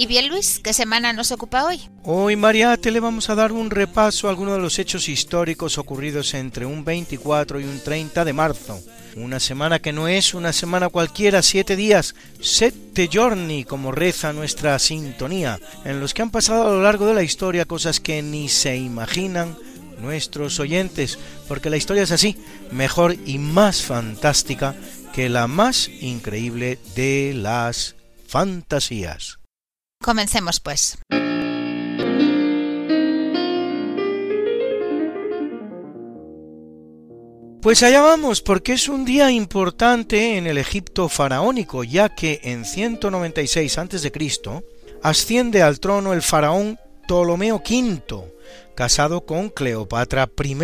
Y bien Luis, ¿qué semana nos ocupa hoy? Hoy Mariate le vamos a dar un repaso a algunos de los hechos históricos ocurridos entre un 24 y un 30 de marzo. Una semana que no es una semana cualquiera, siete días, sette giorni, como reza nuestra sintonía, en los que han pasado a lo largo de la historia cosas que ni se imaginan nuestros oyentes, porque la historia es así, mejor y más fantástica que la más increíble de las fantasías. Comencemos pues. Pues allá vamos, porque es un día importante en el Egipto faraónico, ya que en 196 a.C. asciende al trono el faraón Ptolomeo V, casado con Cleopatra I,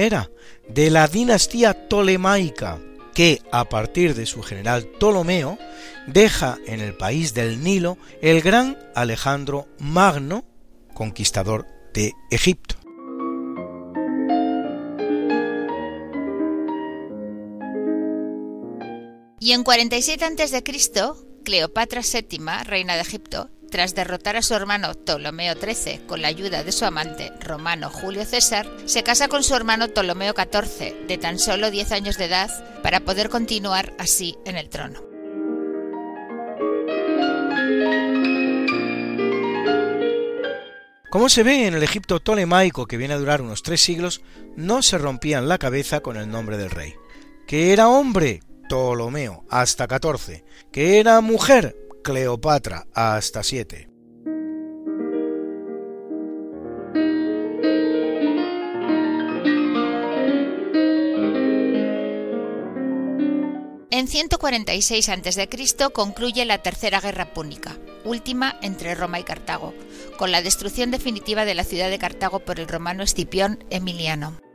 de la dinastía tolemaica, que a partir de su general Ptolomeo deja en el país del Nilo el gran Alejandro Magno, conquistador de Egipto. Y en 47 a.C., Cleopatra VII, reina de Egipto, tras derrotar a su hermano Ptolomeo XIII con la ayuda de su amante romano Julio César, se casa con su hermano Ptolomeo XIV, de tan solo 10 años de edad, para poder continuar así en el trono. Como se ve en el Egipto tolemaico que viene a durar unos tres siglos, no se rompían la cabeza con el nombre del rey. Que era hombre, Ptolomeo, hasta 14. Que era mujer, Cleopatra, hasta 7. En 146 a.C. concluye la Tercera Guerra Púnica, última entre Roma y Cartago, con la destrucción definitiva de la ciudad de Cartago por el romano Escipión Emiliano.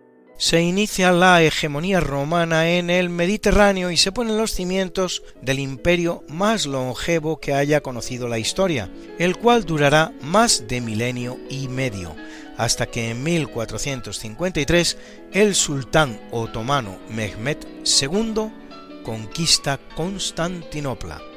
Se inicia la hegemonía romana en el Mediterráneo y se ponen los cimientos del imperio más longevo que haya conocido la historia, el cual durará más de milenio y medio, hasta que en 1453 el sultán otomano Mehmed II conquista Constantinopla.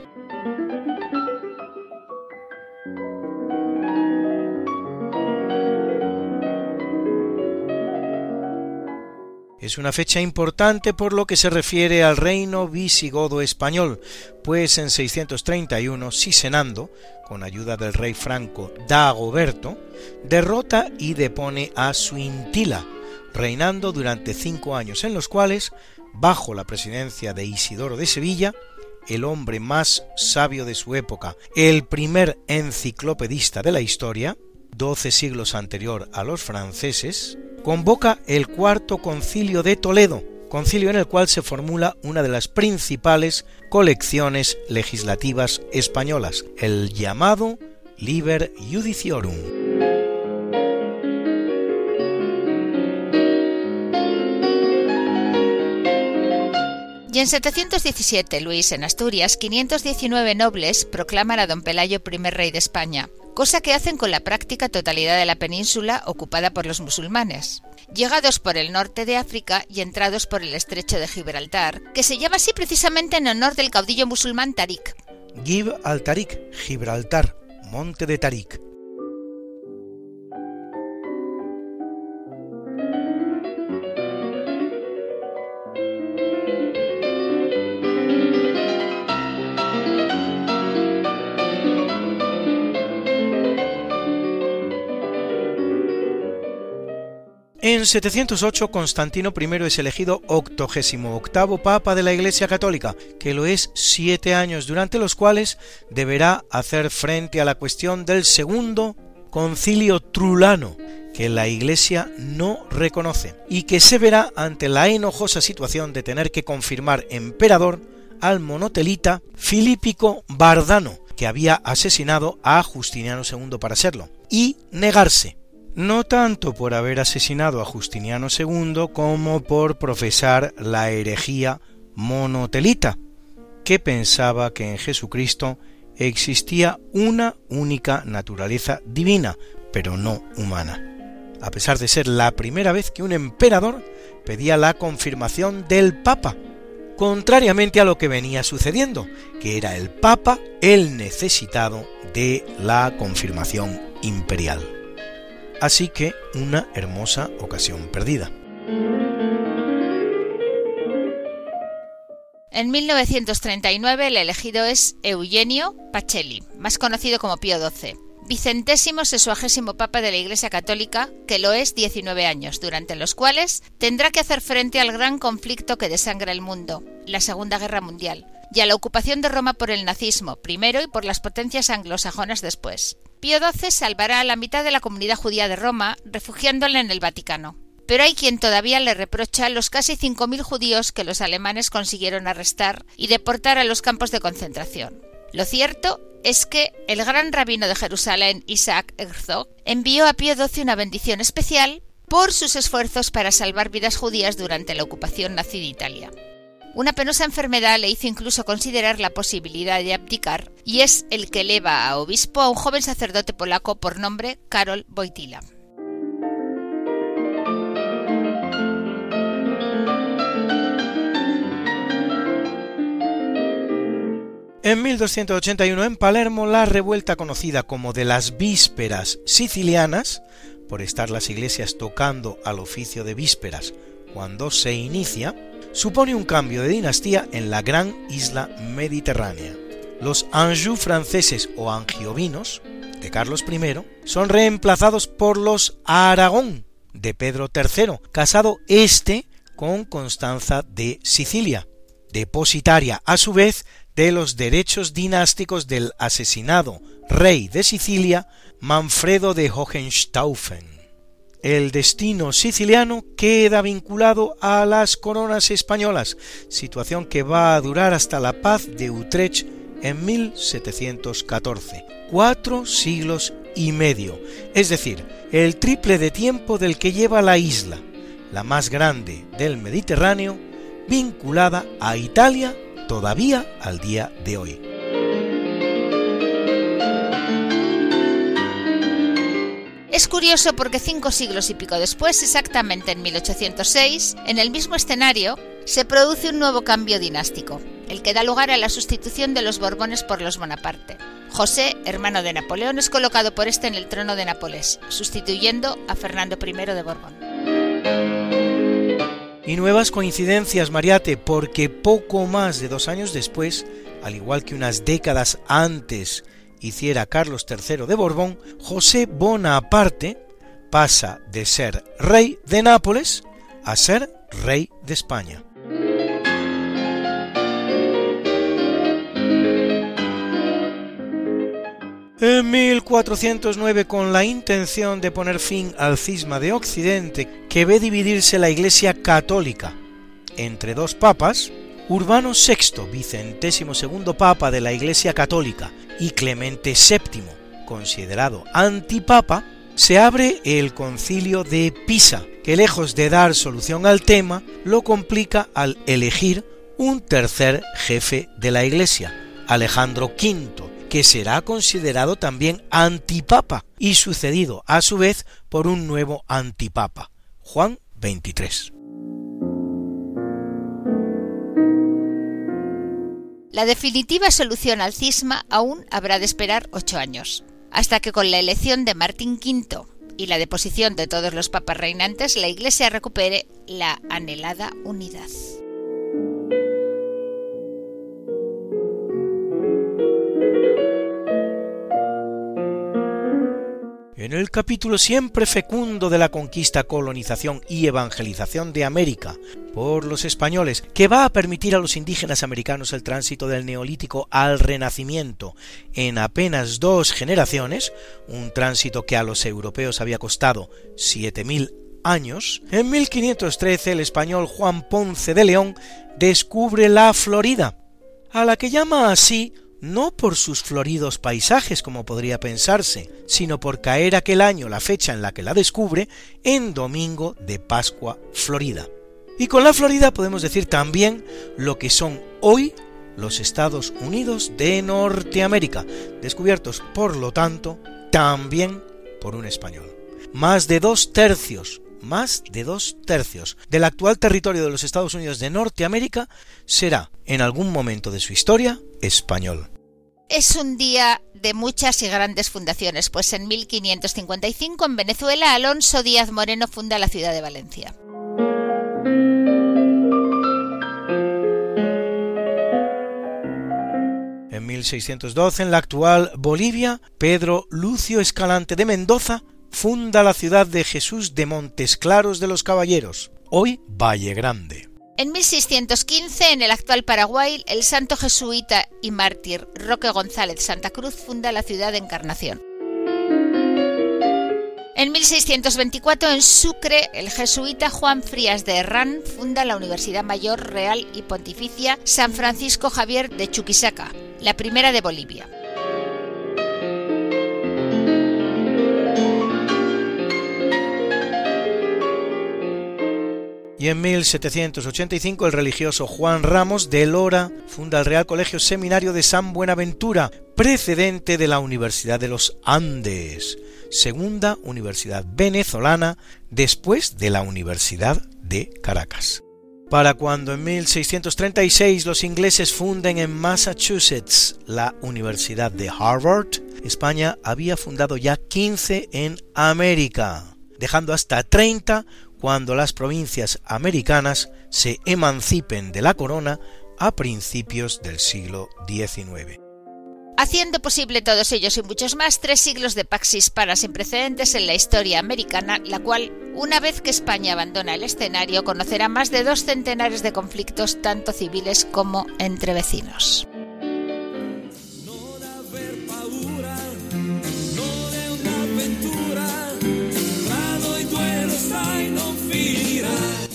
Es una fecha importante por lo que se refiere al reino visigodo español, pues en 631 Sisenando, con ayuda del rey franco Dagoberto, derrota y depone a Suintila, reinando durante cinco años en los cuales bajo la presidencia de Isidoro de Sevilla, el hombre más sabio de su época, el primer enciclopedista de la historia, doce siglos anterior a los franceses, convoca el cuarto concilio de Toledo, concilio en el cual se formula una de las principales colecciones legislativas españolas, el llamado Liber Judiciorum. Y en 717, Luis, en Asturias, 519 nobles proclaman a don Pelayo primer rey de España, cosa que hacen con la práctica totalidad de la península ocupada por los musulmanes. Llegados por el norte de África y entrados por el estrecho de Gibraltar, que se llama así precisamente en honor del caudillo musulmán Tarik, Gib al-Tarik, Gibraltar, Monte de Tarik. En 708 Constantino I es elegido octogésimo octavo papa de la Iglesia Católica, que lo es siete años durante los cuales deberá hacer frente a la cuestión del segundo concilio trulano, que la Iglesia no reconoce, y que se verá ante la enojosa situación de tener que confirmar emperador al monotelita Filípico Bardano, que había asesinado a Justiniano II para serlo, y negarse no tanto por haber asesinado a Justiniano II como por profesar la herejía monotelita, que pensaba que en Jesucristo existía una única naturaleza divina, pero no humana, a pesar de ser la primera vez que un emperador pedía la confirmación del Papa, contrariamente a lo que venía sucediendo, que era el Papa el necesitado de la confirmación imperial así que una hermosa ocasión perdida. En 1939 el elegido es Eugenio Pacelli, más conocido como Pío XII, vicentésimo sexuagésimo papa de la Iglesia Católica, que lo es 19 años, durante los cuales tendrá que hacer frente al gran conflicto que desangra el mundo, la Segunda Guerra Mundial, y a la ocupación de Roma por el nazismo primero y por las potencias anglosajonas después. Pío XII salvará a la mitad de la comunidad judía de Roma, refugiándola en el Vaticano. Pero hay quien todavía le reprocha los casi 5.000 judíos que los alemanes consiguieron arrestar y deportar a los campos de concentración. Lo cierto es que el gran rabino de Jerusalén, Isaac Herzog, envió a Pío XII una bendición especial por sus esfuerzos para salvar vidas judías durante la ocupación nazi de Italia. Una penosa enfermedad le hizo incluso considerar la posibilidad de abdicar y es el que eleva a obispo a un joven sacerdote polaco por nombre Karol Wojtyla. En 1281 en Palermo la revuelta conocida como de las vísperas sicilianas, por estar las iglesias tocando al oficio de vísperas cuando se inicia, supone un cambio de dinastía en la gran isla mediterránea. Los Anjou franceses o angiovinos de Carlos I son reemplazados por los Aragón de Pedro III, casado este con Constanza de Sicilia, depositaria a su vez de los derechos dinásticos del asesinado rey de Sicilia Manfredo de Hohenstaufen el destino siciliano queda vinculado a las coronas españolas, situación que va a durar hasta la paz de Utrecht en 1714, cuatro siglos y medio, es decir, el triple de tiempo del que lleva la isla, la más grande del Mediterráneo, vinculada a Italia todavía al día de hoy. Es curioso porque cinco siglos y pico después, exactamente en 1806, en el mismo escenario, se produce un nuevo cambio dinástico, el que da lugar a la sustitución de los Borbones por los Bonaparte. José, hermano de Napoleón, es colocado por este en el trono de Nápoles, sustituyendo a Fernando I de Borbón. Y nuevas coincidencias, Mariate, porque poco más de dos años después, al igual que unas décadas antes hiciera Carlos III de Borbón, José Bonaparte pasa de ser rey de Nápoles a ser rey de España. En 1409, con la intención de poner fin al cisma de Occidente que ve dividirse la Iglesia católica entre dos papas, Urbano VI, vicentésimo segundo papa de la Iglesia Católica, y Clemente VII, considerado antipapa, se abre el concilio de Pisa, que lejos de dar solución al tema, lo complica al elegir un tercer jefe de la Iglesia, Alejandro V, que será considerado también antipapa y sucedido a su vez por un nuevo antipapa, Juan XXIII. La definitiva solución al cisma aún habrá de esperar ocho años, hasta que con la elección de Martín V y la deposición de todos los papas reinantes la Iglesia recupere la anhelada unidad. En el capítulo siempre fecundo de la conquista, colonización y evangelización de América por los españoles, que va a permitir a los indígenas americanos el tránsito del neolítico al renacimiento en apenas dos generaciones, un tránsito que a los europeos había costado siete mil años, en 1513 el español Juan Ponce de León descubre la Florida, a la que llama así no por sus floridos paisajes como podría pensarse, sino por caer aquel año la fecha en la que la descubre en domingo de Pascua Florida. Y con la Florida podemos decir también lo que son hoy los Estados Unidos de Norteamérica, descubiertos por lo tanto también por un español. Más de dos tercios más de dos tercios del actual territorio de los Estados Unidos de Norteamérica será, en algún momento de su historia, español. Es un día de muchas y grandes fundaciones, pues en 1555 en Venezuela Alonso Díaz Moreno funda la ciudad de Valencia. 1612, en la actual Bolivia, Pedro Lucio Escalante de Mendoza funda la ciudad de Jesús de Montes Claros de los Caballeros, hoy Valle Grande. En 1615, en el actual Paraguay, el santo jesuita y mártir Roque González Santa Cruz funda la ciudad de Encarnación. En 1624, en Sucre, el jesuita Juan Frías de Herrán funda la Universidad Mayor Real y Pontificia San Francisco Javier de Chuquisaca, la primera de Bolivia. y en 1785 el religioso Juan Ramos de Lora funda el Real Colegio Seminario de San Buenaventura, precedente de la Universidad de los Andes, segunda universidad venezolana después de la Universidad de Caracas. Para cuando en 1636 los ingleses funden en Massachusetts la Universidad de Harvard, España había fundado ya 15 en América, dejando hasta 30 cuando las provincias americanas se emancipen de la corona a principios del siglo XIX. Haciendo posible todos ellos y muchos más tres siglos de pax para sin precedentes en la historia americana, la cual, una vez que España abandona el escenario, conocerá más de dos centenares de conflictos tanto civiles como entre vecinos.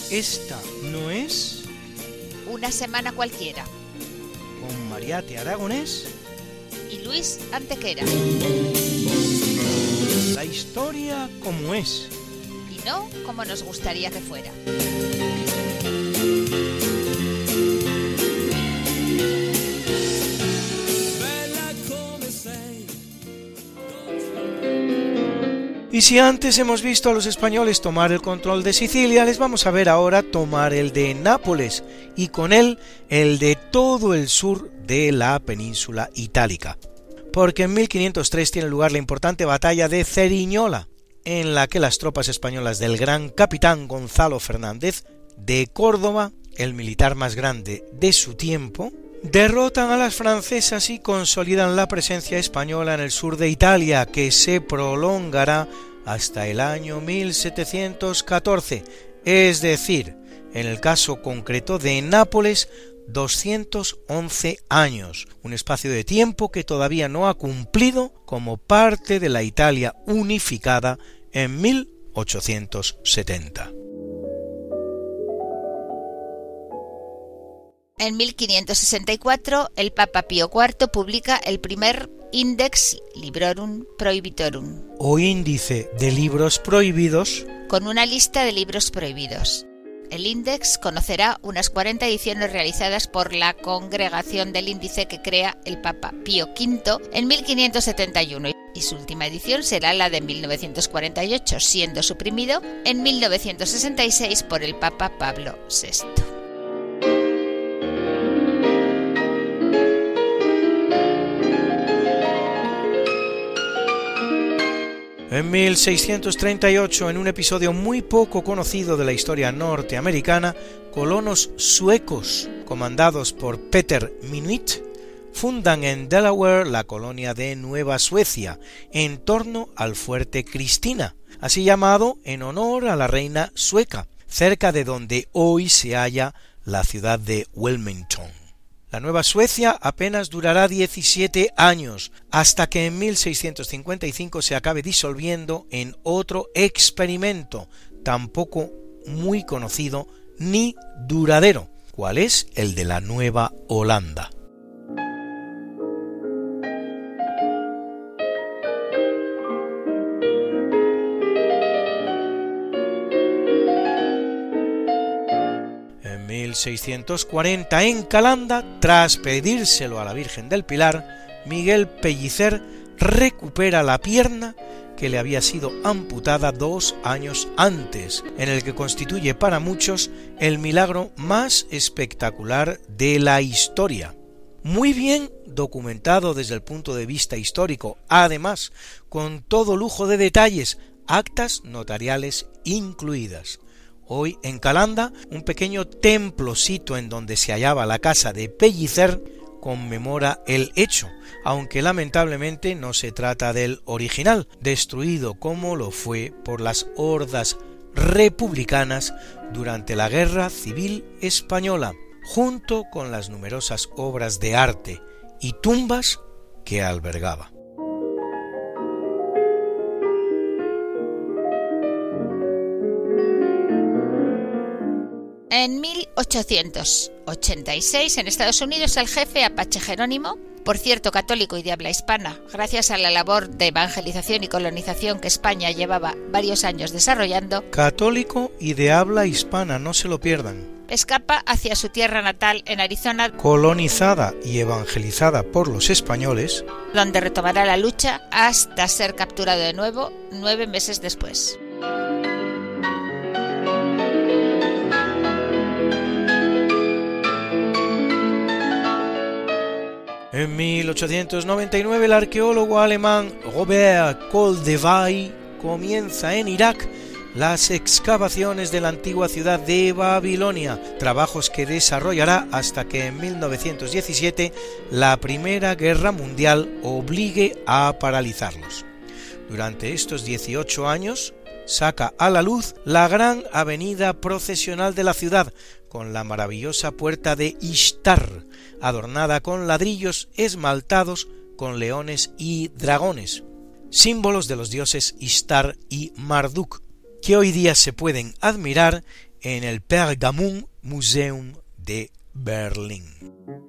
Esta no es una semana cualquiera. Con Mariate Aragonés y Luis Antequera. La historia como es. Y no como nos gustaría que fuera. Y si antes hemos visto a los españoles tomar el control de Sicilia, les vamos a ver ahora tomar el de Nápoles y con él el de todo el sur de la península itálica. Porque en 1503 tiene lugar la importante batalla de Ceriñola, en la que las tropas españolas del gran capitán Gonzalo Fernández de Córdoba, el militar más grande de su tiempo, derrotan a las francesas y consolidan la presencia española en el sur de Italia, que se prolongará hasta el año 1714, es decir, en el caso concreto de Nápoles, 211 años, un espacio de tiempo que todavía no ha cumplido como parte de la Italia unificada en 1870. En 1564, el Papa Pío IV publica el primer Index Librorum Prohibitorum, o índice de libros prohibidos, con una lista de libros prohibidos. El Index conocerá unas 40 ediciones realizadas por la congregación del índice que crea el Papa Pío V en 1571 y su última edición será la de 1948, siendo suprimido en 1966 por el Papa Pablo VI. En 1638, en un episodio muy poco conocido de la historia norteamericana, colonos suecos, comandados por Peter Minuit, fundan en Delaware la colonia de Nueva Suecia, en torno al fuerte Cristina, así llamado en honor a la reina sueca, cerca de donde hoy se halla la ciudad de Wilmington. La Nueva Suecia apenas durará 17 años, hasta que en 1655 se acabe disolviendo en otro experimento, tampoco muy conocido ni duradero, cual es el de la Nueva Holanda. 1640 en Calanda, tras pedírselo a la Virgen del Pilar, Miguel Pellicer recupera la pierna que le había sido amputada dos años antes, en el que constituye para muchos el milagro más espectacular de la historia. Muy bien documentado desde el punto de vista histórico, además, con todo lujo de detalles, actas notariales incluidas. Hoy en Calanda, un pequeño templo sito en donde se hallaba la casa de Pellicer conmemora el hecho, aunque lamentablemente no se trata del original, destruido como lo fue por las hordas republicanas durante la Guerra Civil Española, junto con las numerosas obras de arte y tumbas que albergaba. En 1886, en Estados Unidos, el jefe Apache Jerónimo, por cierto católico y de habla hispana, gracias a la labor de evangelización y colonización que España llevaba varios años desarrollando, católico y de habla hispana, no se lo pierdan. Escapa hacia su tierra natal en Arizona, colonizada y evangelizada por los españoles, donde retomará la lucha hasta ser capturado de nuevo nueve meses después. En 1899 el arqueólogo alemán Robert Koldewey comienza en Irak las excavaciones de la antigua ciudad de Babilonia, trabajos que desarrollará hasta que en 1917 la Primera Guerra Mundial obligue a paralizarlos. Durante estos 18 años saca a la luz la gran avenida procesional de la ciudad, con la maravillosa puerta de Ishtar, adornada con ladrillos esmaltados con leones y dragones, símbolos de los dioses Ishtar y Marduk, que hoy día se pueden admirar en el Pergamon Museum de Berlín.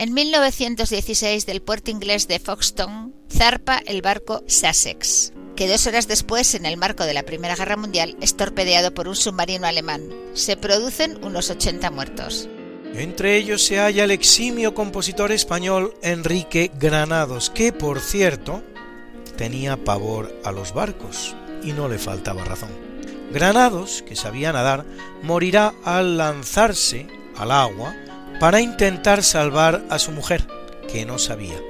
En 1916 del puerto inglés de Foxton zarpa el barco Sussex, que dos horas después, en el marco de la Primera Guerra Mundial, es torpedeado por un submarino alemán. Se producen unos 80 muertos. Entre ellos se halla el eximio compositor español Enrique Granados, que por cierto tenía pavor a los barcos y no le faltaba razón. Granados, que sabía nadar, morirá al lanzarse al agua para intentar salvar a su mujer, que no sabía.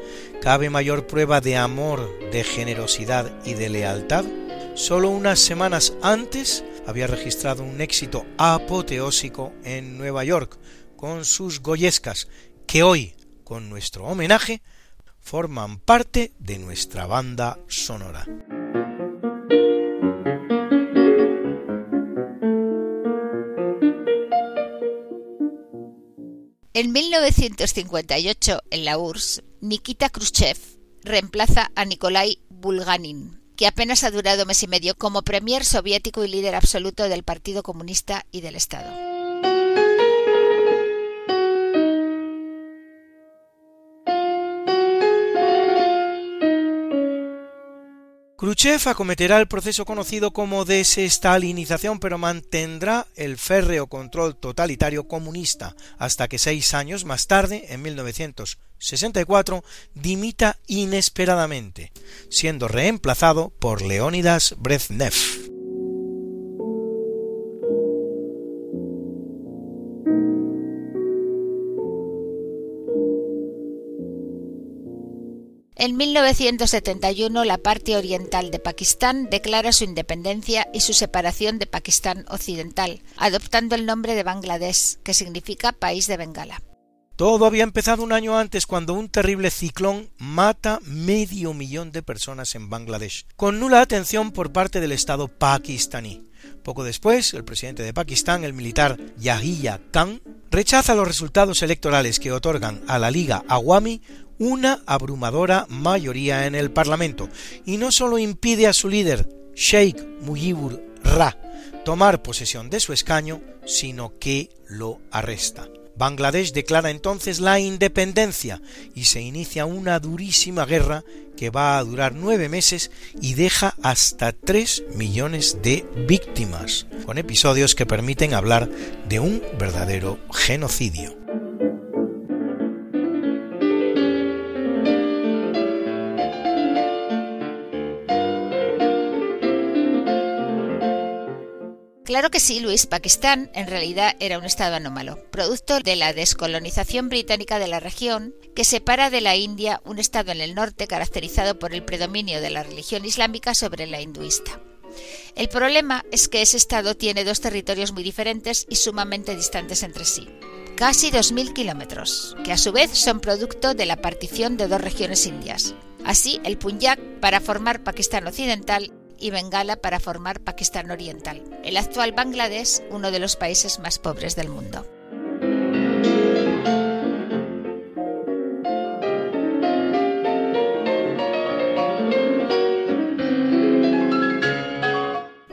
¿Cabe mayor prueba de amor, de generosidad y de lealtad? Solo unas semanas antes había registrado un éxito apoteósico en Nueva York con sus goyescas, que hoy, con nuestro homenaje, forman parte de nuestra banda sonora. En 1958, en la URSS, Nikita Khrushchev reemplaza a Nikolai Bulganin, que apenas ha durado mes y medio como premier soviético y líder absoluto del Partido Comunista y del Estado. Khrushchev acometerá el proceso conocido como desestalinización, pero mantendrá el férreo control totalitario comunista hasta que seis años más tarde, en 1964, dimita inesperadamente, siendo reemplazado por Leónidas Brezhnev. En 1971 la parte oriental de Pakistán declara su independencia y su separación de Pakistán occidental, adoptando el nombre de Bangladesh, que significa país de Bengala. Todo había empezado un año antes cuando un terrible ciclón mata medio millón de personas en Bangladesh, con nula atención por parte del Estado pakistaní. Poco después, el presidente de Pakistán, el militar Yahya Khan, rechaza los resultados electorales que otorgan a la Liga Awami una abrumadora mayoría en el Parlamento y no solo impide a su líder, Sheikh Mujibur Ra, tomar posesión de su escaño, sino que lo arresta. Bangladesh declara entonces la independencia y se inicia una durísima guerra que va a durar nueve meses y deja hasta tres millones de víctimas, con episodios que permiten hablar de un verdadero genocidio. Claro que sí, Luis, Pakistán en realidad era un estado anómalo, producto de la descolonización británica de la región, que separa de la India un estado en el norte caracterizado por el predominio de la religión islámica sobre la hinduista. El problema es que ese estado tiene dos territorios muy diferentes y sumamente distantes entre sí casi 2.000 kilómetros, que a su vez son producto de la partición de dos regiones indias. Así, el Punjab, para formar Pakistán Occidental, y Bengala para formar Pakistán Oriental, el actual Bangladesh, uno de los países más pobres del mundo.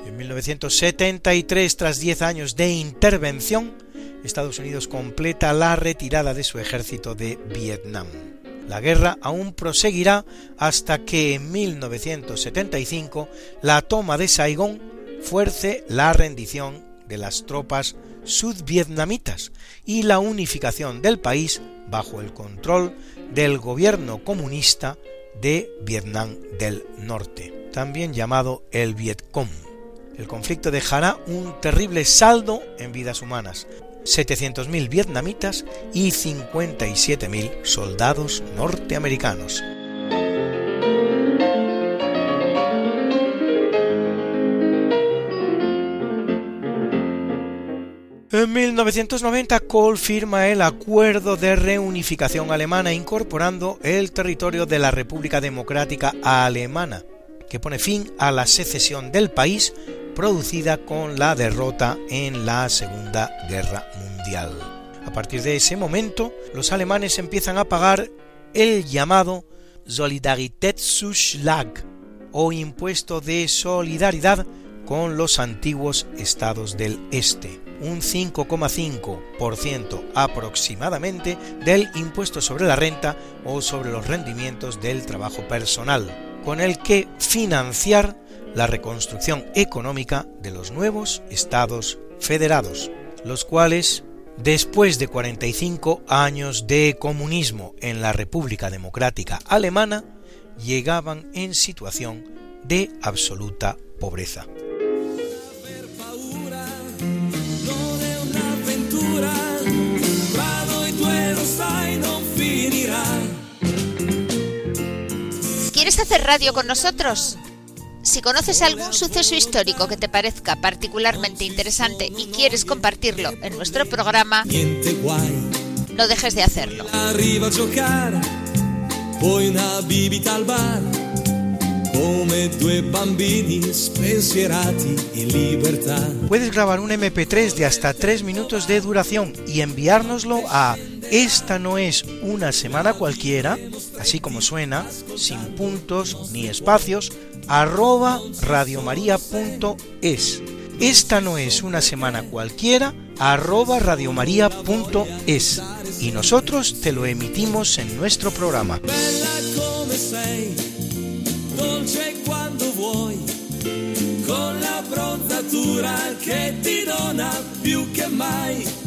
En 1973, tras 10 años de intervención, Estados Unidos completa la retirada de su ejército de Vietnam. La guerra aún proseguirá hasta que en 1975 la toma de Saigón fuerce la rendición de las tropas sudvietnamitas y la unificación del país bajo el control del gobierno comunista de Vietnam del Norte, también llamado el Vietcong. El conflicto dejará un terrible saldo en vidas humanas, 700.000 vietnamitas y 57.000 soldados norteamericanos. En 1990 Kohl firma el Acuerdo de Reunificación Alemana incorporando el territorio de la República Democrática Alemana, que pone fin a la secesión del país producida con la derrota en la Segunda Guerra Mundial. A partir de ese momento, los alemanes empiezan a pagar el llamado Solidaritätszuschlag o impuesto de solidaridad con los antiguos estados del este, un 5,5% aproximadamente del impuesto sobre la renta o sobre los rendimientos del trabajo personal, con el que financiar la reconstrucción económica de los nuevos estados federados, los cuales, después de 45 años de comunismo en la República Democrática Alemana, llegaban en situación de absoluta pobreza. ¿Quieres hacer radio con nosotros? Si conoces algún suceso histórico que te parezca particularmente interesante y quieres compartirlo en nuestro programa, no dejes de hacerlo. Puedes grabar un MP3 de hasta 3 minutos de duración y enviárnoslo a esta no es una semana cualquiera, así como suena, sin puntos ni espacios, arroba radiomaria.es. Esta no es una semana cualquiera, arroba radiomaria.es. Y nosotros te lo emitimos en nuestro programa.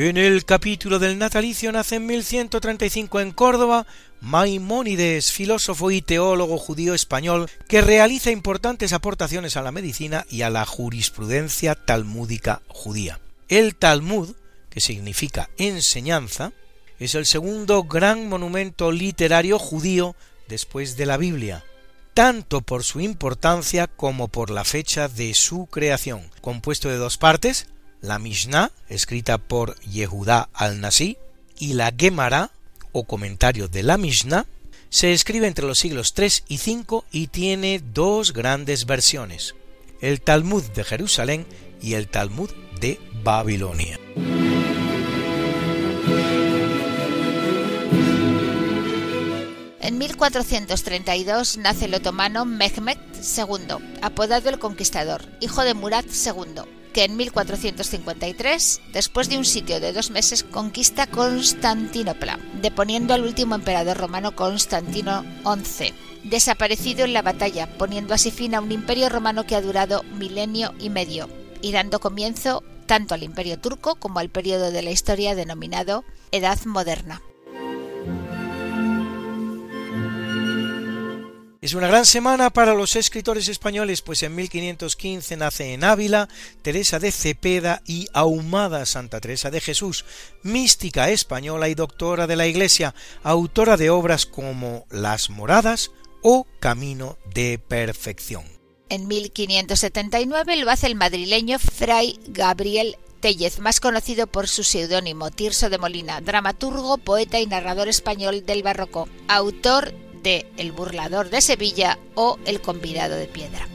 En el capítulo del natalicio nace en 1135 en Córdoba Maimónides, filósofo y teólogo judío español que realiza importantes aportaciones a la medicina y a la jurisprudencia talmúdica judía. El Talmud, que significa enseñanza, es el segundo gran monumento literario judío después de la Biblia, tanto por su importancia como por la fecha de su creación, compuesto de dos partes, la Mishnah, escrita por Yehudá al-Nasi, y la Gemara, o comentario de la Mishnah, se escribe entre los siglos III y V y tiene dos grandes versiones, el Talmud de Jerusalén y el Talmud de Babilonia. En 1432 nace el otomano Mehmet II, apodado el Conquistador, hijo de Murat II, que en 1453, después de un sitio de dos meses, conquista Constantinopla, deponiendo al último emperador romano Constantino XI, desaparecido en la batalla, poniendo así fin a un imperio romano que ha durado milenio y medio, y dando comienzo tanto al imperio turco como al periodo de la historia denominado Edad Moderna. Es una gran semana para los escritores españoles, pues en 1515 nace en Ávila Teresa de Cepeda y ahumada Santa Teresa de Jesús, mística española y doctora de la Iglesia, autora de obras como Las Moradas o Camino de Perfección. En 1579 lo hace el madrileño Fray Gabriel Tellez, más conocido por su seudónimo Tirso de Molina, dramaturgo, poeta y narrador español del barroco, autor de El burlador de Sevilla o El convidado de piedra.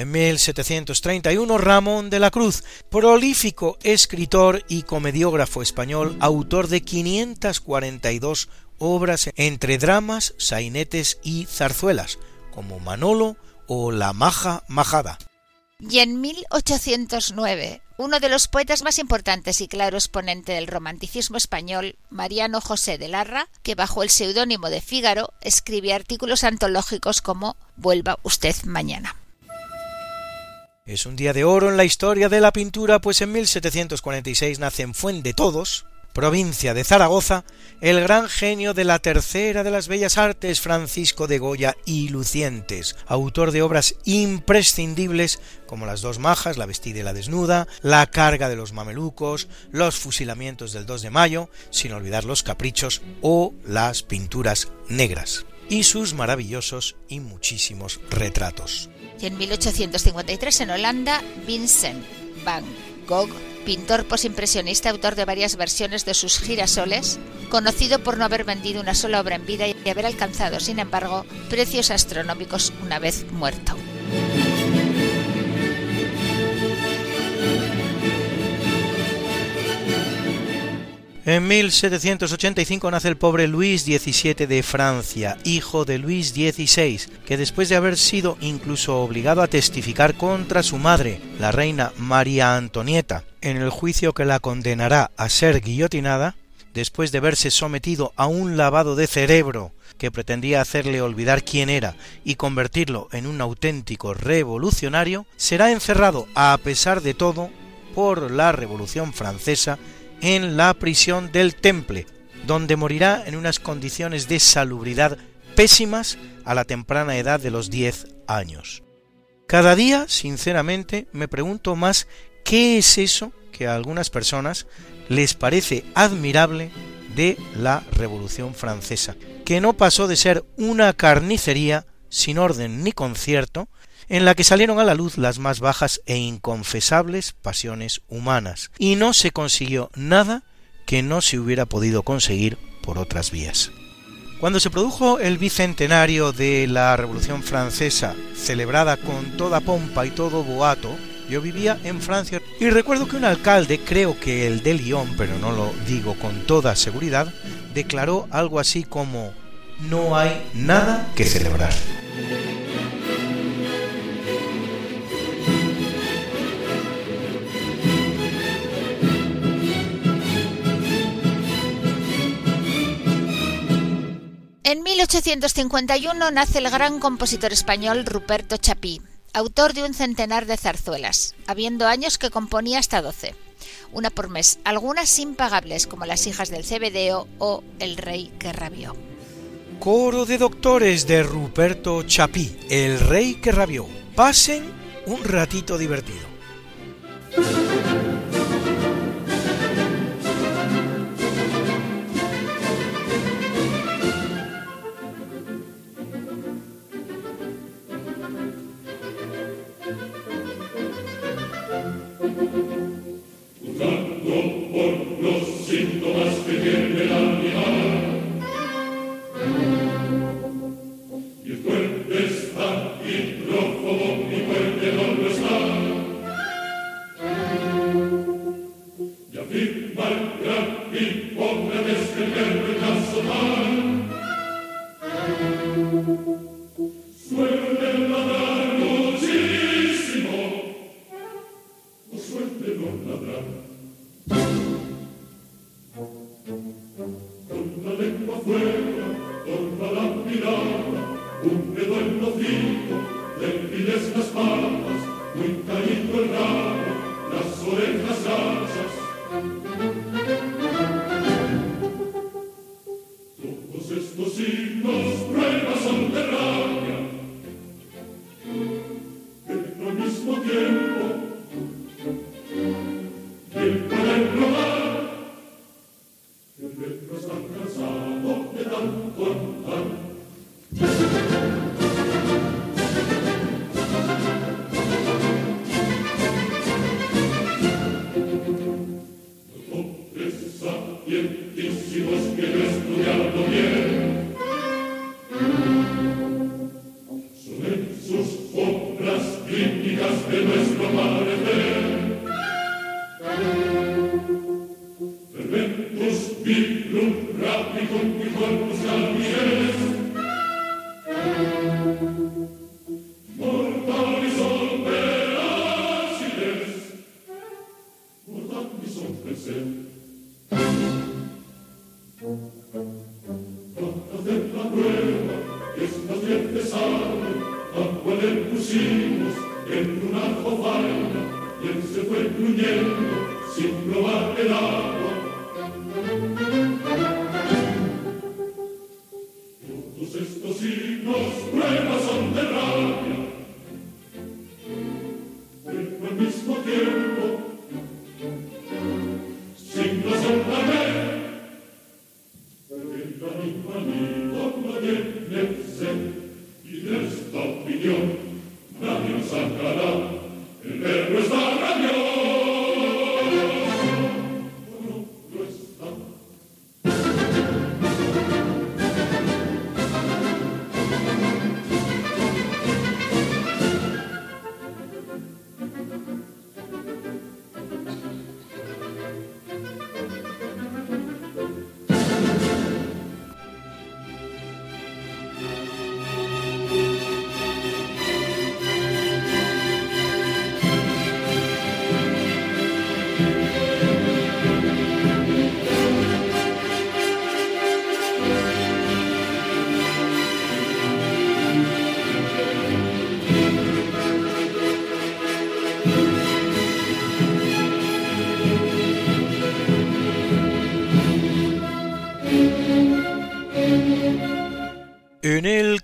En 1731 Ramón de la Cruz, prolífico escritor y comediógrafo español, autor de 542 obras entre dramas, sainetes y zarzuelas, como Manolo o La Maja Majada. Y en 1809 uno de los poetas más importantes y claro exponente del romanticismo español, Mariano José de Larra, que bajo el seudónimo de Fígaro escribe artículos antológicos como Vuelva usted mañana. Es un día de oro en la historia de la pintura, pues en 1746 nace en Fuente Todos, provincia de Zaragoza, el gran genio de la tercera de las bellas artes, Francisco de Goya y Lucientes, autor de obras imprescindibles como Las dos majas, La vestida y la desnuda, La carga de los mamelucos, Los fusilamientos del 2 de mayo, sin olvidar Los caprichos o las pinturas negras, y sus maravillosos y muchísimos retratos. Y en 1853 en Holanda, Vincent van Gogh pintor posimpresionista, autor de varias versiones de sus girasoles, conocido por no haber vendido una sola obra en vida y haber alcanzado, sin embargo, precios astronómicos una vez muerto. En 1785 nace el pobre Luis XVII de Francia, hijo de Luis XVI, que después de haber sido incluso obligado a testificar contra su madre, la reina María Antonieta, en el juicio que la condenará a ser guillotinada, después de verse sometido a un lavado de cerebro que pretendía hacerle olvidar quién era y convertirlo en un auténtico revolucionario, será encerrado a pesar de todo por la Revolución Francesa en la prisión del Temple, donde morirá en unas condiciones de salubridad pésimas a la temprana edad de los 10 años. Cada día, sinceramente, me pregunto más qué es eso que a algunas personas les parece admirable de la Revolución Francesa, que no pasó de ser una carnicería sin orden ni concierto, en la que salieron a la luz las más bajas e inconfesables pasiones humanas, y no se consiguió nada que no se hubiera podido conseguir por otras vías. Cuando se produjo el bicentenario de la Revolución Francesa, celebrada con toda pompa y todo boato, yo vivía en Francia y recuerdo que un alcalde, creo que el de Lyon, pero no lo digo con toda seguridad, declaró algo así como no hay nada que celebrar. En 1851 nace el gran compositor español Ruperto Chapí, autor de un centenar de zarzuelas, habiendo años que componía hasta doce, una por mes, algunas impagables como Las hijas del Cebedeo o El rey que rabió. Coro de doctores de Ruperto Chapí, El rey que rabió. Pasen un ratito divertido. En el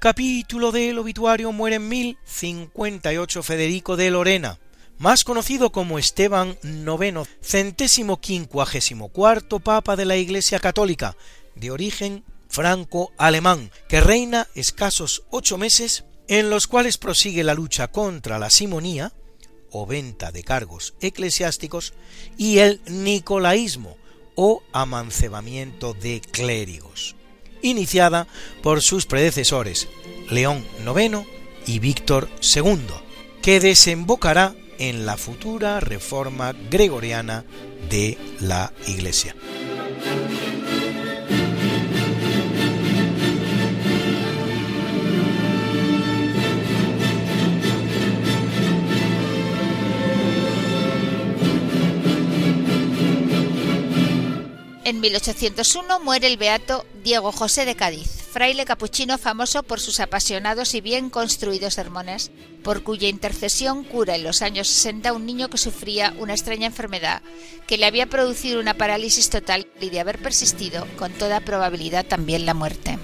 capítulo del obituario muere en 1058 Federico de Lorena, más conocido como Esteban IX, centésimo quincuagésimo cuarto Papa de la Iglesia Católica, de origen franco-alemán, que reina escasos ocho meses, en los cuales prosigue la lucha contra la simonía, o venta de cargos eclesiásticos, y el nicolaísmo, o amancebamiento de clérigos iniciada por sus predecesores León IX y Víctor II, que desembocará en la futura reforma gregoriana de la Iglesia. En 1801 muere el beato Diego José de Cádiz, fraile capuchino famoso por sus apasionados y bien construidos sermones, por cuya intercesión cura en los años 60 un niño que sufría una extraña enfermedad que le había producido una parálisis total y de haber persistido, con toda probabilidad también la muerte.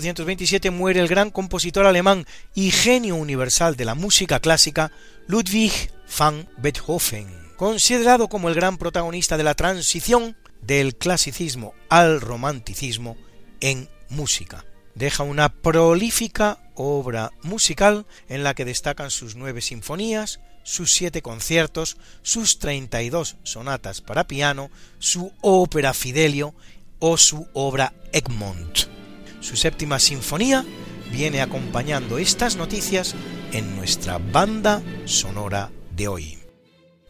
1827 muere el gran compositor alemán y genio universal de la música clásica Ludwig van Beethoven, considerado como el gran protagonista de la transición del clasicismo al romanticismo en música. Deja una prolífica obra musical en la que destacan sus nueve sinfonías, sus siete conciertos, sus treinta y dos sonatas para piano, su ópera Fidelio o su obra Egmont. Su séptima sinfonía viene acompañando estas noticias en nuestra banda sonora de hoy.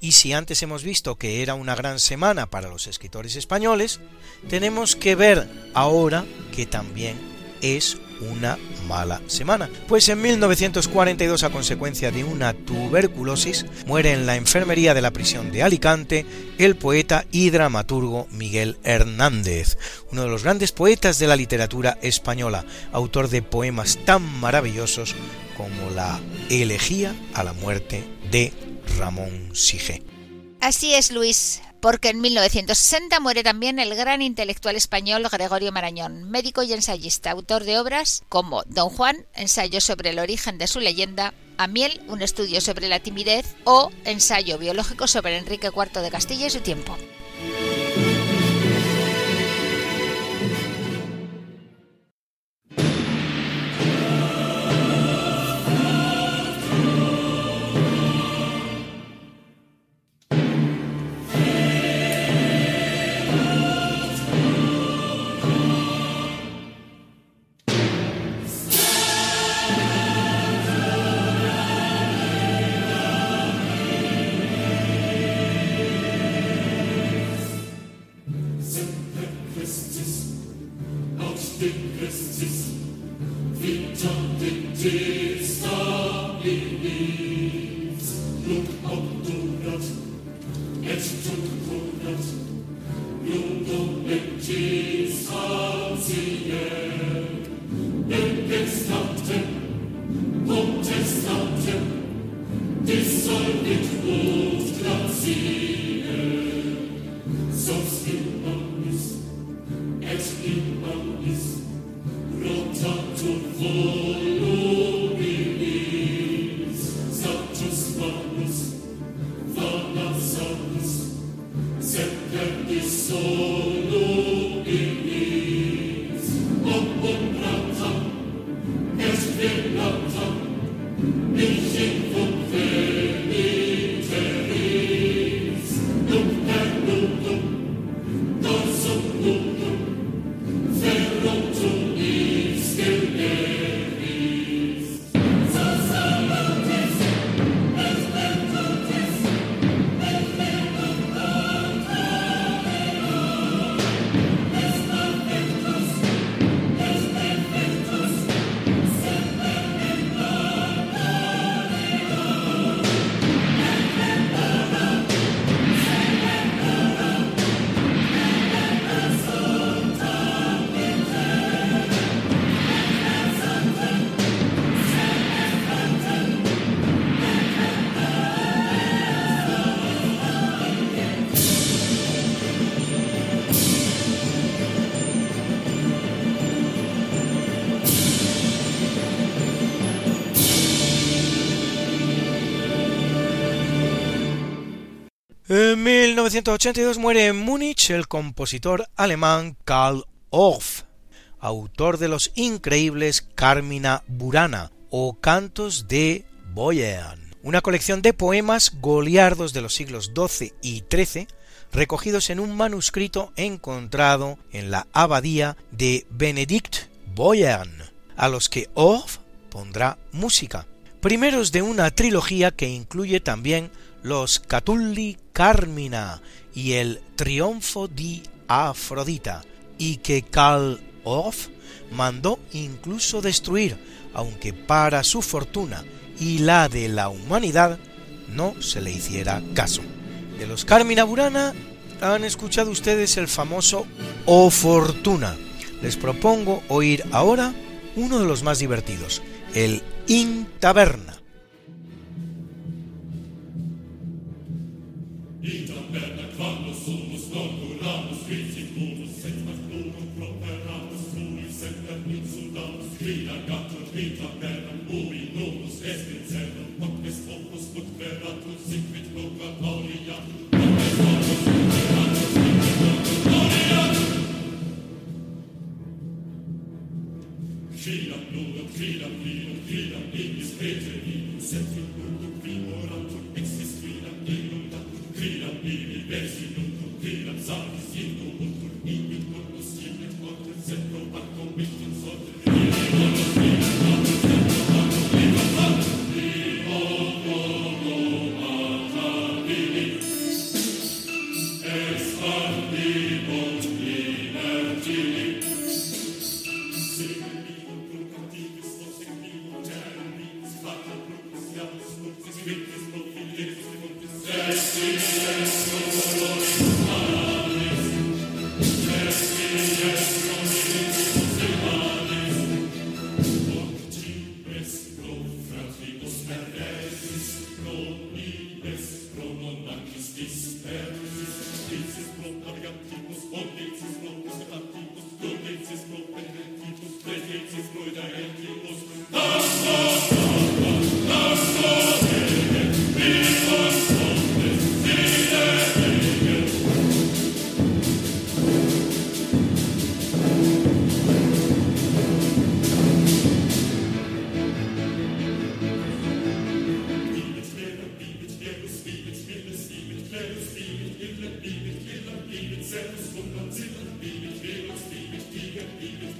Y si antes hemos visto que era una gran semana para los escritores españoles, tenemos que ver ahora que también es una mala semana, pues en 1942 a consecuencia de una tuberculosis muere en la enfermería de la prisión de Alicante el poeta y dramaturgo Miguel Hernández, uno de los grandes poetas de la literatura española, autor de poemas tan maravillosos como la elegía a la muerte de Ramón Sige. Así es, Luis porque en 1960 muere también el gran intelectual español Gregorio Marañón, médico y ensayista, autor de obras como Don Juan, ensayo sobre el origen de su leyenda, Amiel, un estudio sobre la timidez, o ensayo biológico sobre Enrique IV de Castilla y su tiempo. En 1982 muere en Múnich el compositor alemán Karl Orff, autor de los increíbles Carmina Burana o Cantos de Boyan, una colección de poemas goliardos de los siglos XII y XIII recogidos en un manuscrito encontrado en la abadía de Benedict Boyan, a los que Orff pondrá música, primeros de una trilogía que incluye también los Catulli Carmina y el Triunfo di Afrodita, y que Karl Orff mandó incluso destruir, aunque para su fortuna y la de la humanidad no se le hiciera caso. De los Carmina Burana han escuchado ustedes el famoso O Fortuna. Les propongo oír ahora uno de los más divertidos, el In Taberna. Peter, got to Peter, better.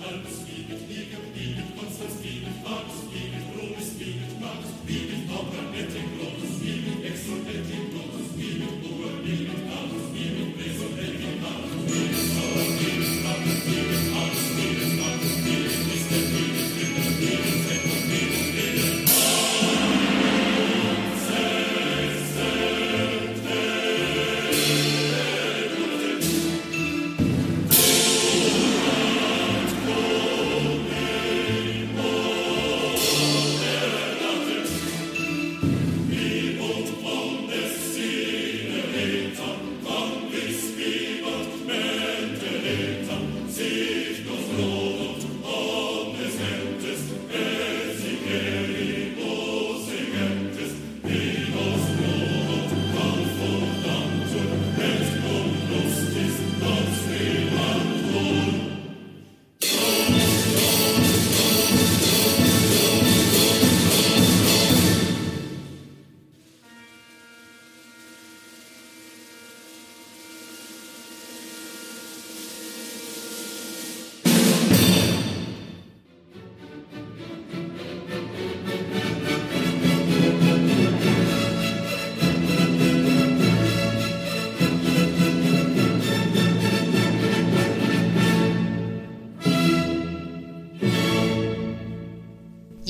Liebe, Liebe, Konstanz, Liebe, Max, Liebe, Ruhm ist Liebe, Max, Liebe, Doppel, Netting,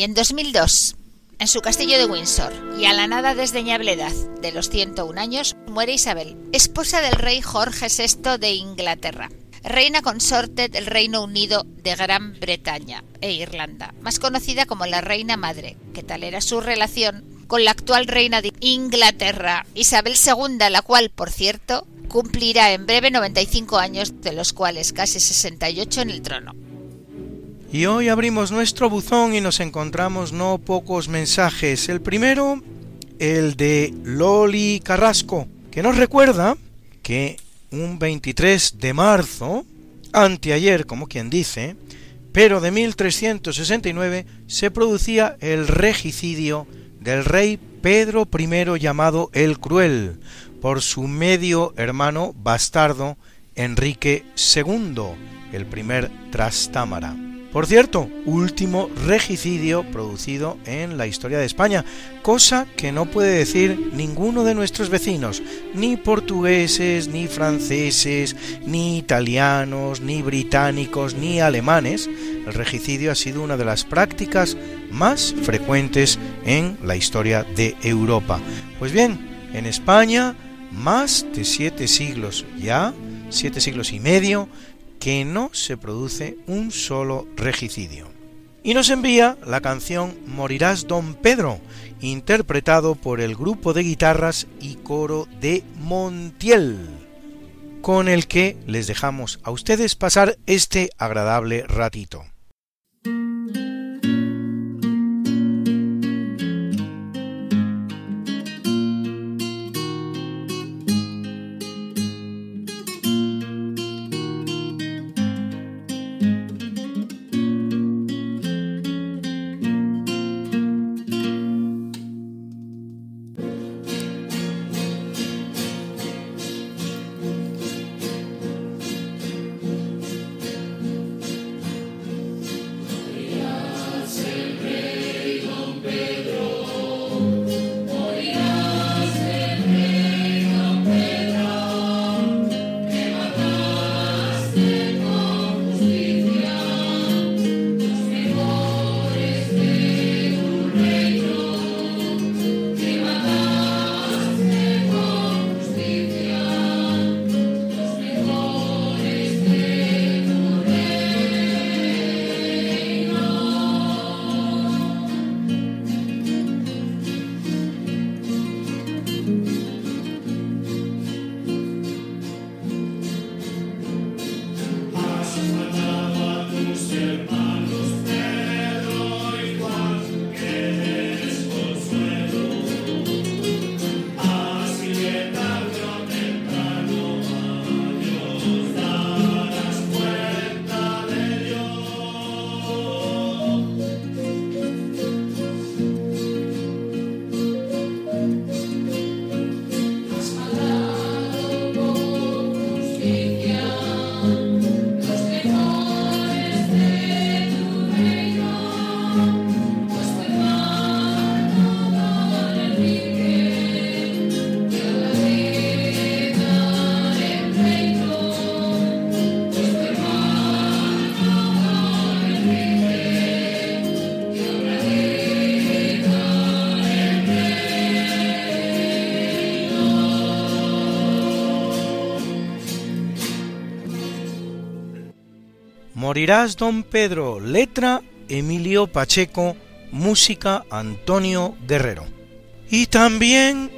Y en 2002, en su castillo de Windsor, y a la nada desdeñable edad de los 101 años, muere Isabel, esposa del rey Jorge VI de Inglaterra, reina consorte del Reino Unido de Gran Bretaña e Irlanda, más conocida como la Reina Madre, que tal era su relación con la actual reina de Inglaterra, Isabel II, la cual, por cierto, cumplirá en breve 95 años, de los cuales casi 68 en el trono. Y hoy abrimos nuestro buzón y nos encontramos no pocos mensajes. El primero, el de Loli Carrasco, que nos recuerda que un 23 de marzo, anteayer, como quien dice, pero de 1369, se producía el regicidio del rey Pedro I llamado el Cruel, por su medio hermano bastardo Enrique II, el primer Trastámara. Por cierto, último regicidio producido en la historia de España, cosa que no puede decir ninguno de nuestros vecinos, ni portugueses, ni franceses, ni italianos, ni británicos, ni alemanes. El regicidio ha sido una de las prácticas más frecuentes en la historia de Europa. Pues bien, en España, más de siete siglos ya, siete siglos y medio, que no se produce un solo regicidio. Y nos envía la canción Morirás Don Pedro, interpretado por el grupo de guitarras y coro de Montiel, con el que les dejamos a ustedes pasar este agradable ratito. Morirás Don Pedro, letra Emilio Pacheco, música Antonio Guerrero. Y también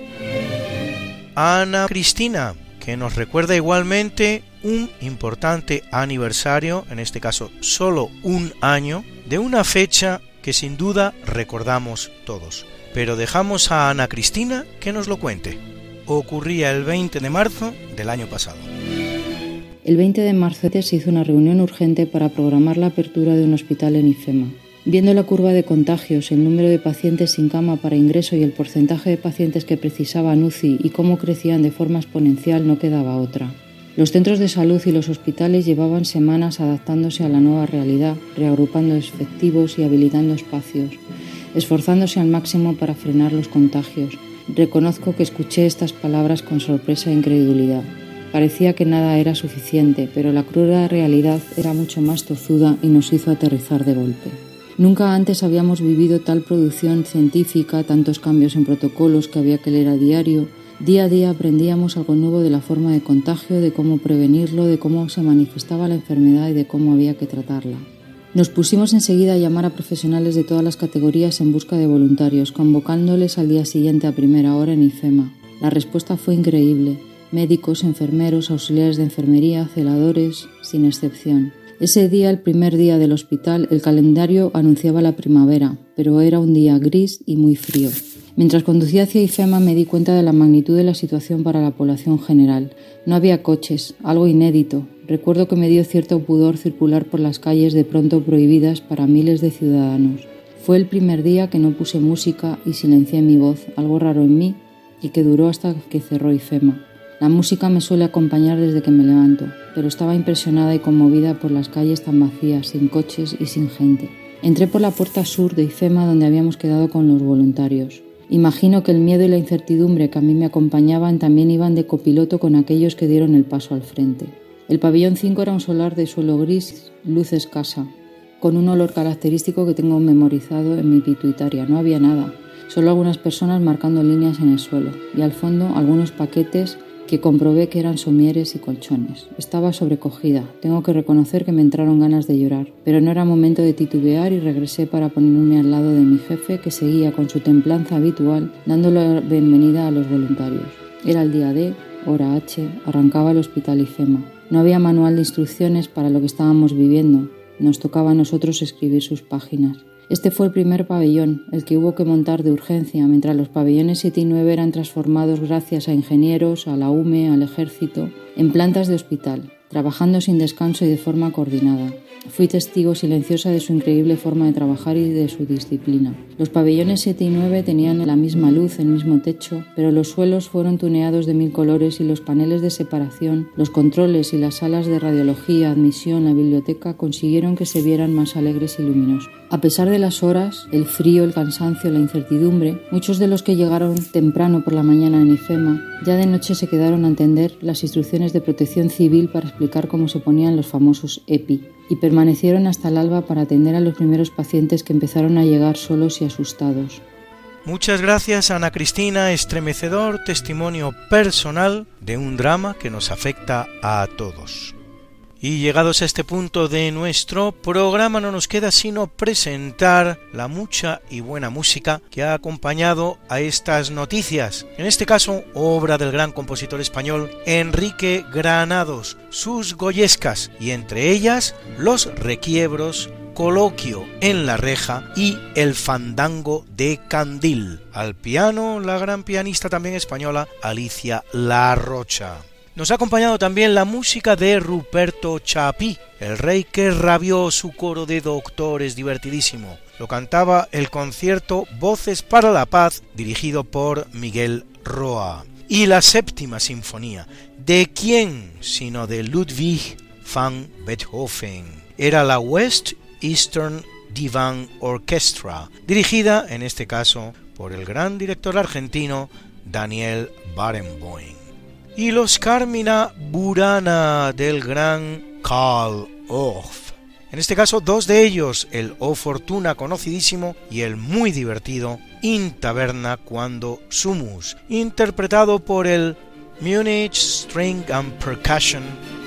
Ana Cristina, que nos recuerda igualmente un importante aniversario, en este caso solo un año, de una fecha que sin duda recordamos todos. Pero dejamos a Ana Cristina que nos lo cuente. Ocurría el 20 de marzo del año pasado. El 20 de marzo se hizo una reunión urgente para programar la apertura de un hospital en IFEMA. Viendo la curva de contagios, el número de pacientes sin cama para ingreso y el porcentaje de pacientes que precisaban UCI y cómo crecían de forma exponencial, no quedaba otra. Los centros de salud y los hospitales llevaban semanas adaptándose a la nueva realidad, reagrupando efectivos y habilitando espacios, esforzándose al máximo para frenar los contagios. Reconozco que escuché estas palabras con sorpresa e incredulidad. Parecía que nada era suficiente, pero la cruda realidad era mucho más tozuda y nos hizo aterrizar de golpe. Nunca antes habíamos vivido tal producción científica, tantos cambios en protocolos que había que leer a diario. Día a día aprendíamos algo nuevo de la forma de contagio, de cómo prevenirlo, de cómo se manifestaba la enfermedad y de cómo había que tratarla. Nos pusimos enseguida a llamar a profesionales de todas las categorías en busca de voluntarios, convocándoles al día siguiente a primera hora en IFEMA. La respuesta fue increíble médicos, enfermeros, auxiliares de enfermería, celadores, sin excepción. Ese día, el primer día del hospital, el calendario anunciaba la primavera, pero era un día gris y muy frío. Mientras conducía hacia IFEMA me di cuenta de la magnitud de la situación para la población general. No había coches, algo inédito. Recuerdo que me dio cierto pudor circular por las calles de pronto prohibidas para miles de ciudadanos. Fue el primer día que no puse música y silencié mi voz, algo raro en mí, y que duró hasta que cerró IFEMA. La música me suele acompañar desde que me levanto, pero estaba impresionada y conmovida por las calles tan vacías, sin coches y sin gente. Entré por la puerta sur de IFEMA donde habíamos quedado con los voluntarios. Imagino que el miedo y la incertidumbre que a mí me acompañaban también iban de copiloto con aquellos que dieron el paso al frente. El pabellón 5 era un solar de suelo gris, luz escasa, con un olor característico que tengo memorizado en mi pituitaria. No había nada, solo algunas personas marcando líneas en el suelo y al fondo algunos paquetes que comprobé que eran somieres y colchones. Estaba sobrecogida. Tengo que reconocer que me entraron ganas de llorar, pero no era momento de titubear y regresé para ponerme al lado de mi jefe que seguía con su templanza habitual dando la bienvenida a los voluntarios. Era el día D, hora H, arrancaba el hospital IFEMA. No había manual de instrucciones para lo que estábamos viviendo. Nos tocaba a nosotros escribir sus páginas. Este fue el primer pabellón, el que hubo que montar de urgencia, mientras los pabellones 7 y 9 eran transformados gracias a ingenieros, a la UME, al ejército, en plantas de hospital, trabajando sin descanso y de forma coordinada. Fui testigo silenciosa de su increíble forma de trabajar y de su disciplina. Los pabellones 7 y 9 tenían la misma luz, el mismo techo, pero los suelos fueron tuneados de mil colores y los paneles de separación, los controles y las salas de radiología, admisión, la biblioteca consiguieron que se vieran más alegres y luminosos. A pesar de las horas, el frío, el cansancio, la incertidumbre, muchos de los que llegaron temprano por la mañana en IFEMA ya de noche se quedaron a entender las instrucciones de protección civil para explicar cómo se ponían los famosos EPI y permanecieron hasta el alba para atender a los primeros pacientes que empezaron a llegar solos y asustados. Muchas gracias Ana Cristina, estremecedor testimonio personal de un drama que nos afecta a todos. Y llegados a este punto de nuestro programa no nos queda sino presentar la mucha y buena música que ha acompañado a estas noticias. En este caso, obra del gran compositor español Enrique Granados, sus goyescas y entre ellas los requiebros Coloquio en la reja y El fandango de Candil. Al piano, la gran pianista también española Alicia La Rocha. Nos ha acompañado también la música de Ruperto Chapí, el rey que rabió su coro de doctores divertidísimo. Lo cantaba el concierto Voces para la Paz, dirigido por Miguel Roa. Y la séptima sinfonía, ¿de quién sino de Ludwig van Beethoven? Era la West Eastern Divan Orchestra, dirigida en este caso por el gran director argentino Daniel Barenboim y los Carmina Burana del gran Karl Orff. En este caso, dos de ellos, el O Fortuna conocidísimo y el muy divertido In Taberna cuando Sumus, interpretado por el Munich String and Percussion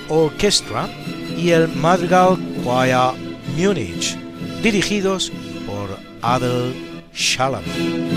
Orchestra y el Madrigal Choir Munich, dirigidos por Adel Shalom.